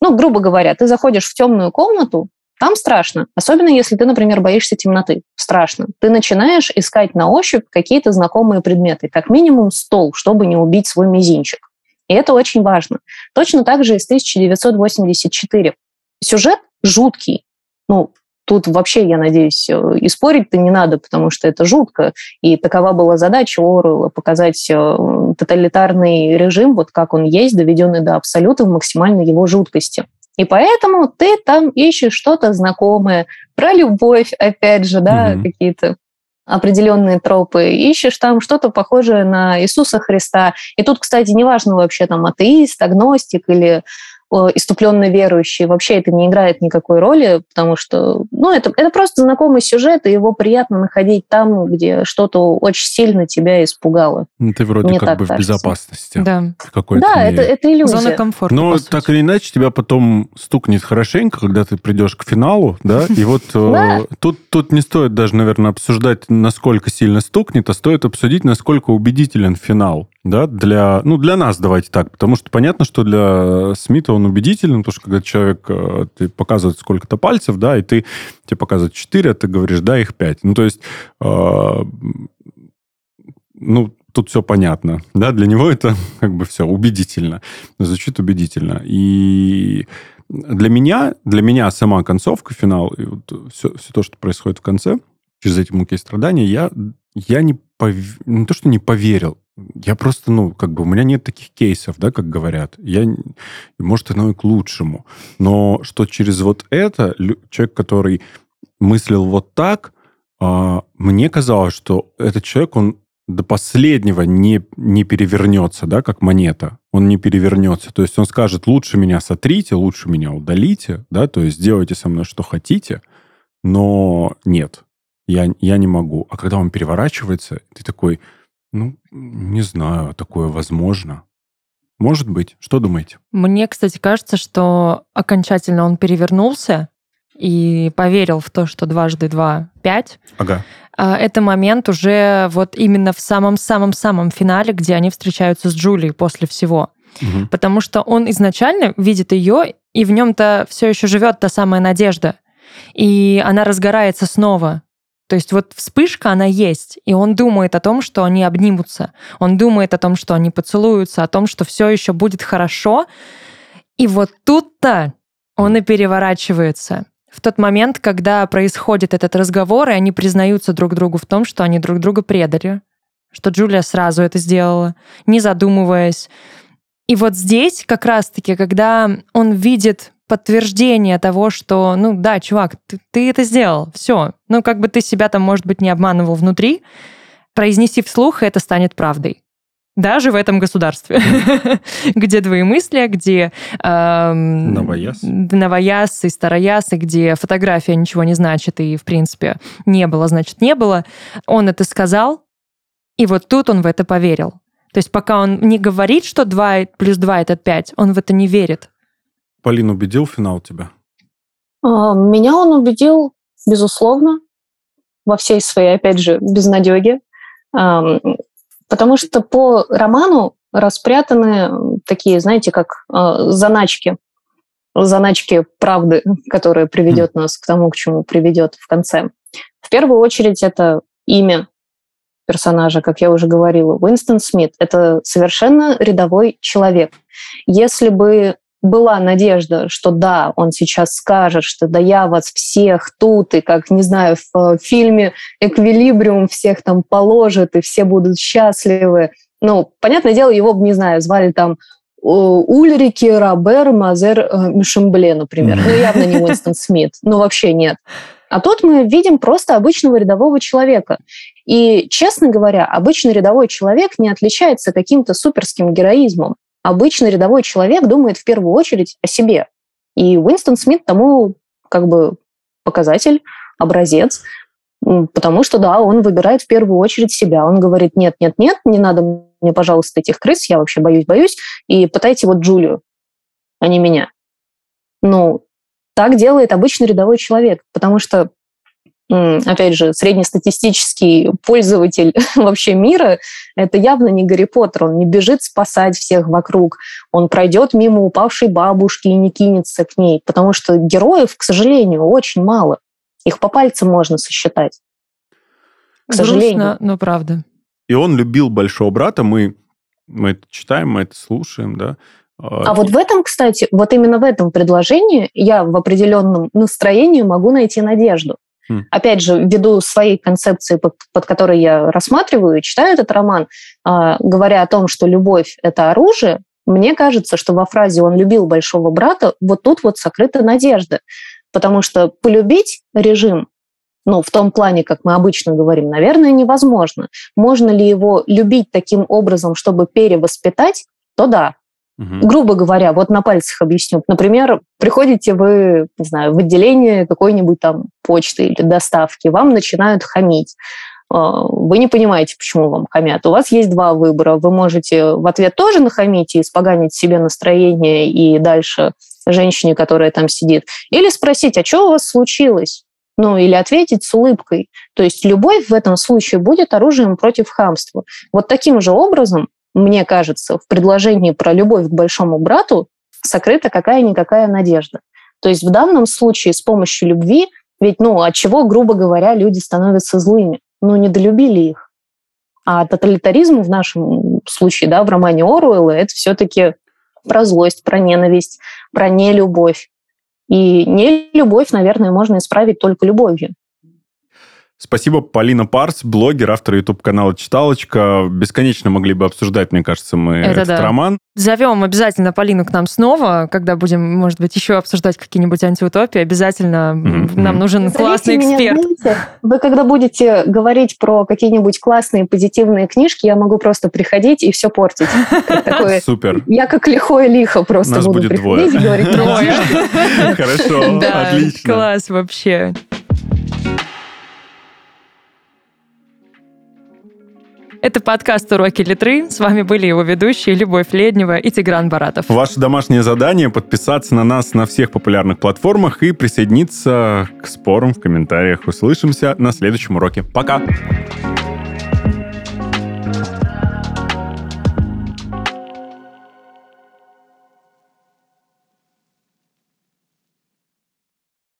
Ну, грубо говоря, ты заходишь в темную комнату, там страшно, особенно если ты, например, боишься темноты. Страшно. Ты начинаешь искать на ощупь какие-то знакомые предметы, как минимум стол, чтобы не убить свой мизинчик. И это очень важно. Точно так же из 1984. Сюжет жуткий. Ну, Тут вообще, я надеюсь, э, и спорить-то не надо, потому что это жутко. И такова была задача Оруэлла – показать э, тоталитарный режим, вот как он есть, доведенный до абсолюта в максимальной его жуткости. И поэтому ты там ищешь что-то знакомое про любовь, опять же, да, mm-hmm. какие-то определенные тропы, ищешь там что-то похожее на Иисуса Христа. И тут, кстати, неважно вообще там атеист, агностик или иступленно верующий, вообще это не играет никакой роли, потому что, ну, это, это просто знакомый сюжет, и его приятно находить там, где что-то очень сильно тебя испугало. Ну, ты вроде Мне как бы кажется. в безопасности. Да, да это, это иллюзия. Зона комфорта. Но так или иначе тебя потом стукнет хорошенько, когда ты придешь к финалу, да, и вот э, тут, тут не стоит даже, наверное, обсуждать, насколько сильно стукнет, а стоит обсудить, насколько убедителен финал да, для, ну, для нас, давайте так, потому что понятно, что для Смита он убедителен, потому что когда человек, э, ты показывает сколько-то пальцев, да, и ты, тебе показывают 4, а ты говоришь, да, их 5. Ну, то есть, э, ну, тут все понятно, да, для него это как бы все убедительно, звучит убедительно. И для меня, для меня сама концовка, финал, и вот все, все то, что происходит в конце, через эти муки и страдания, я, я не, пов... не то, что не поверил, я просто, ну, как бы у меня нет таких кейсов, да, как говорят. Я, может, оно и к лучшему. Но что через вот это человек, который мыслил вот так, а, мне казалось, что этот человек, он до последнего не, не перевернется, да, как монета. Он не перевернется. То есть он скажет, лучше меня сотрите, лучше меня удалите, да, то есть сделайте со мной что хотите, но нет, я, я не могу. А когда он переворачивается, ты такой, ну, не знаю, такое возможно. Может быть. Что думаете? Мне, кстати, кажется, что окончательно он перевернулся и поверил в то, что дважды два — пять. Ага. А, это момент уже вот именно в самом-самом-самом финале, где они встречаются с Джулией после всего. Угу. Потому что он изначально видит ее, и в нем-то все еще живет та самая надежда. и она разгорается снова. То есть вот вспышка, она есть, и он думает о том, что они обнимутся, он думает о том, что они поцелуются, о том, что все еще будет хорошо. И вот тут-то он и переворачивается. В тот момент, когда происходит этот разговор, и они признаются друг другу в том, что они друг друга предали, что Джулия сразу это сделала, не задумываясь. И вот здесь как раз-таки, когда он видит подтверждение того, что, ну да, чувак, ты, ты это сделал, все. Ну, как бы ты себя там, может быть, не обманывал внутри, произнеси вслух, это станет правдой. Даже в этом государстве, где двоемыслие, где эм, Новояз. новояз и старояз, и где фотография ничего не значит, и, в принципе, не было, значит, не было. Он это сказал, и вот тут он в это поверил. То есть пока он не говорит, что 2 плюс 2 это 5, он в это не верит. Полин, убедил финал тебя? А, Меня он убедил, безусловно, во всей своей, опять же, безнадеге. Потому что по роману распрятаны такие, знаете, как а, заначки. Заначки правды, которая приведет нас к тому, к чему приведет в конце. В первую очередь это имя персонажа, как я уже говорила, Уинстон Смит. Это совершенно рядовой человек. Если бы была надежда, что да, он сейчас скажет, что да я вас всех тут, и как, не знаю, в э, фильме «Эквилибриум» всех там положит, и все будут счастливы. Ну, понятное дело, его, не знаю, звали там э, Ульрики, Робер, Мазер, э, Мишембле, например. Ну, явно не Уинстон Смит. Ну, вообще нет. А тут мы видим просто обычного рядового человека. И, честно говоря, обычный рядовой человек не отличается каким-то суперским героизмом обычный рядовой человек думает в первую очередь о себе. И Уинстон Смит тому как бы показатель, образец, потому что, да, он выбирает в первую очередь себя. Он говорит, нет, нет, нет, не надо мне, пожалуйста, этих крыс, я вообще боюсь, боюсь, и пытайте вот Джулию, а не меня. Ну, так делает обычный рядовой человек, потому что опять же, среднестатистический пользователь вообще мира, это явно не Гарри Поттер. Он не бежит спасать всех вокруг. Он пройдет мимо упавшей бабушки и не кинется к ней. Потому что героев, к сожалению, очень мало. Их по пальцам можно сосчитать. К сожалению. Грустно, но правда. И он любил большого брата. Мы, мы это читаем, мы это слушаем, да. А вот в этом, кстати, вот именно в этом предложении я в определенном настроении могу найти надежду. Хм. Опять же, ввиду своей концепции, под, под которой я рассматриваю и читаю этот роман, э, говоря о том, что любовь – это оружие, мне кажется, что во фразе «он любил большого брата» вот тут вот сокрыта надежда. Потому что полюбить режим ну, в том плане, как мы обычно говорим, наверное, невозможно. Можно ли его любить таким образом, чтобы перевоспитать, то да, Угу. Грубо говоря, вот на пальцах объясню. Например, приходите вы, не знаю, в отделение какой-нибудь там почты или доставки, вам начинают хамить. А, вы не понимаете, почему вам хамят. У вас есть два выбора. Вы можете в ответ тоже нахамить и испоганить себе настроение и дальше женщине, которая там сидит. Или спросить, а что у вас случилось? Ну, или ответить с улыбкой. То есть любовь в этом случае будет оружием против хамства. Вот таким же образом мне кажется, в предложении про любовь к большому брату сокрыта какая-никакая надежда. То есть в данном случае с помощью любви, ведь, ну, от чего, грубо говоря, люди становятся злыми? Ну, недолюбили их. А тоталитаризм в нашем случае, да, в романе Оруэлла, это все-таки про злость, про ненависть, про нелюбовь. И нелюбовь, наверное, можно исправить только любовью. Спасибо, Полина Парс, блогер, автор YouTube-канала «Читалочка». Бесконечно могли бы обсуждать, мне кажется, мы Это этот да. роман. Зовем обязательно Полину к нам снова, когда будем, может быть, еще обсуждать какие-нибудь антиутопии. Обязательно Мгм, нам нужен Зовите классный меня, эксперт. знаете, вы когда будете говорить про какие-нибудь классные позитивные книжки, я могу просто приходить и все портить. Супер. Я как лихое лихо просто Нас буду будет приходить двое. и говорить. Трое. Хорошо, отлично. класс вообще. Это подкаст «Уроки Литры». С вами были его ведущие Любовь Леднева и Тигран Баратов. Ваше домашнее задание – подписаться на нас на всех популярных платформах и присоединиться к спорам в комментариях. Услышимся на следующем уроке. Пока!